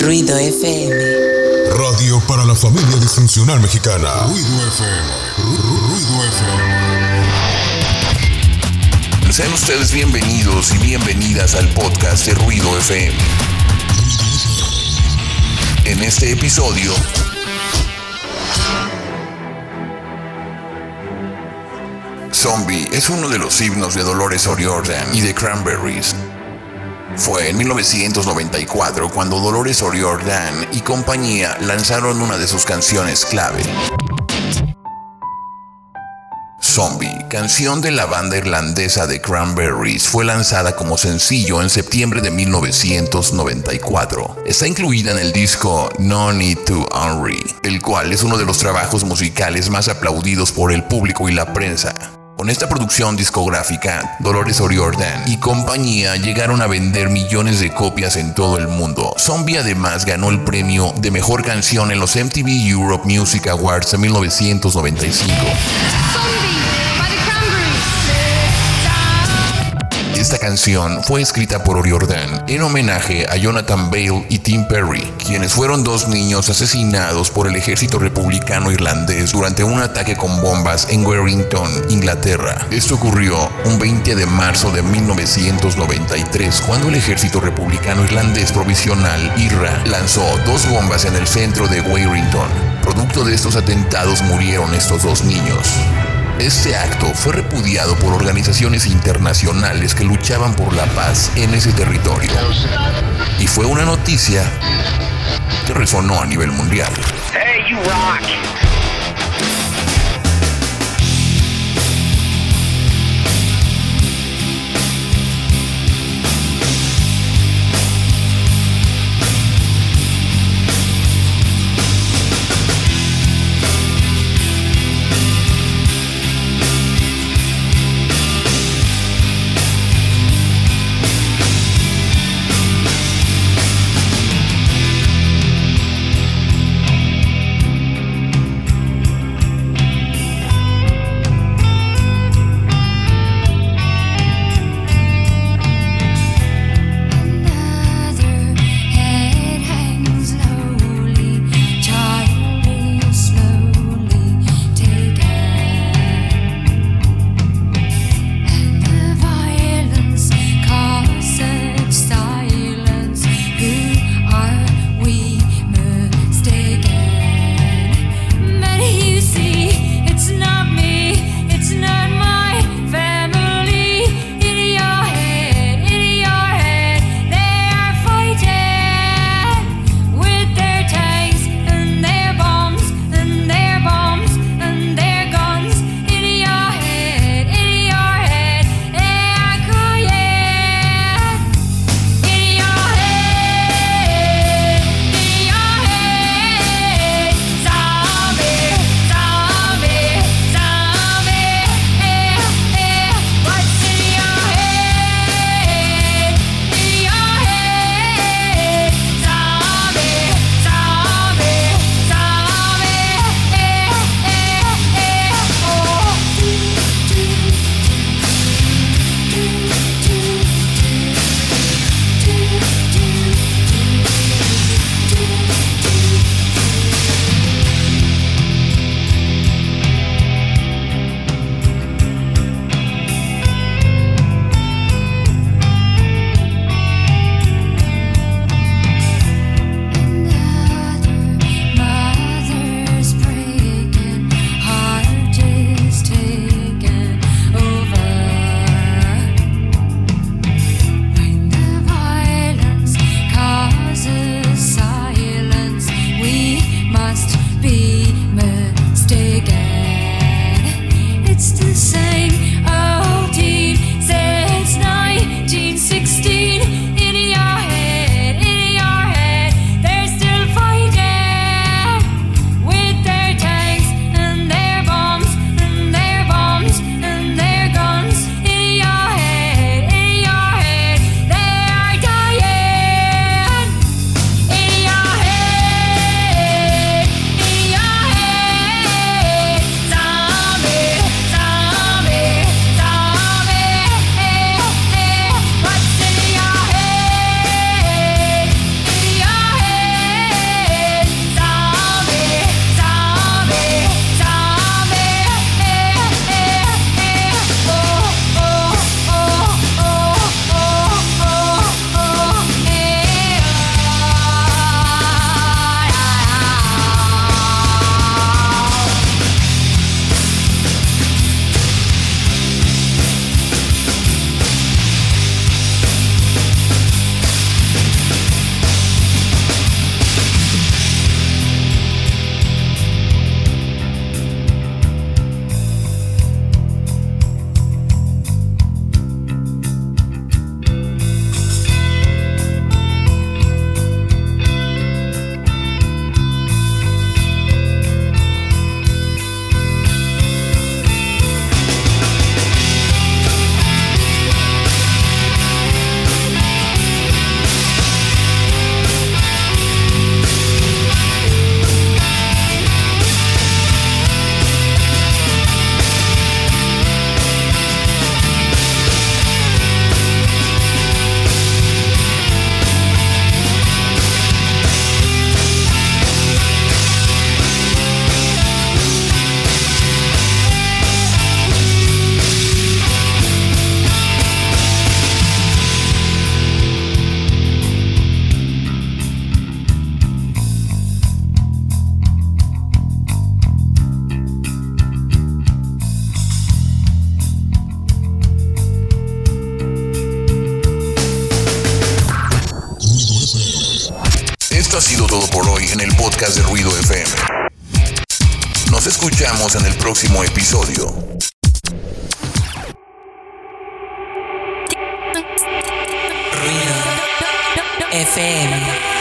Ruido FM. Radio para la familia disfuncional mexicana. Ruido FM. Ruido FM. Sean ustedes bienvenidos y bienvenidas al podcast de Ruido FM. En este episodio Zombie es uno de los himnos de Dolores O'Riordan y de Cranberries. Fue en 1994 cuando Dolores O'Riordan y compañía lanzaron una de sus canciones clave. Zombie, canción de la banda irlandesa de Cranberries, fue lanzada como sencillo en septiembre de 1994. Está incluida en el disco No Need to Unre, el cual es uno de los trabajos musicales más aplaudidos por el público y la prensa. Con esta producción discográfica, Dolores O'Riordan y compañía llegaron a vender millones de copias en todo el mundo. Zombie además ganó el premio de mejor canción en los MTV Europe Music Awards de 1995. Esta canción fue escrita por O'Riordan en homenaje a Jonathan Bale y Tim Perry, quienes fueron dos niños asesinados por el ejército republicano irlandés durante un ataque con bombas en Warrington, Inglaterra. Esto ocurrió un 20 de marzo de 1993, cuando el ejército republicano irlandés provisional IRA lanzó dos bombas en el centro de Warrington. Producto de estos atentados murieron estos dos niños. Este acto fue repudiado por organizaciones internacionales que luchaban por la paz en ese territorio. Y fue una noticia que resonó a nivel mundial. Hey, you rock. Esto ha sido todo por hoy en el podcast de Ruido FM. Nos escuchamos en el próximo episodio. Ruido FM.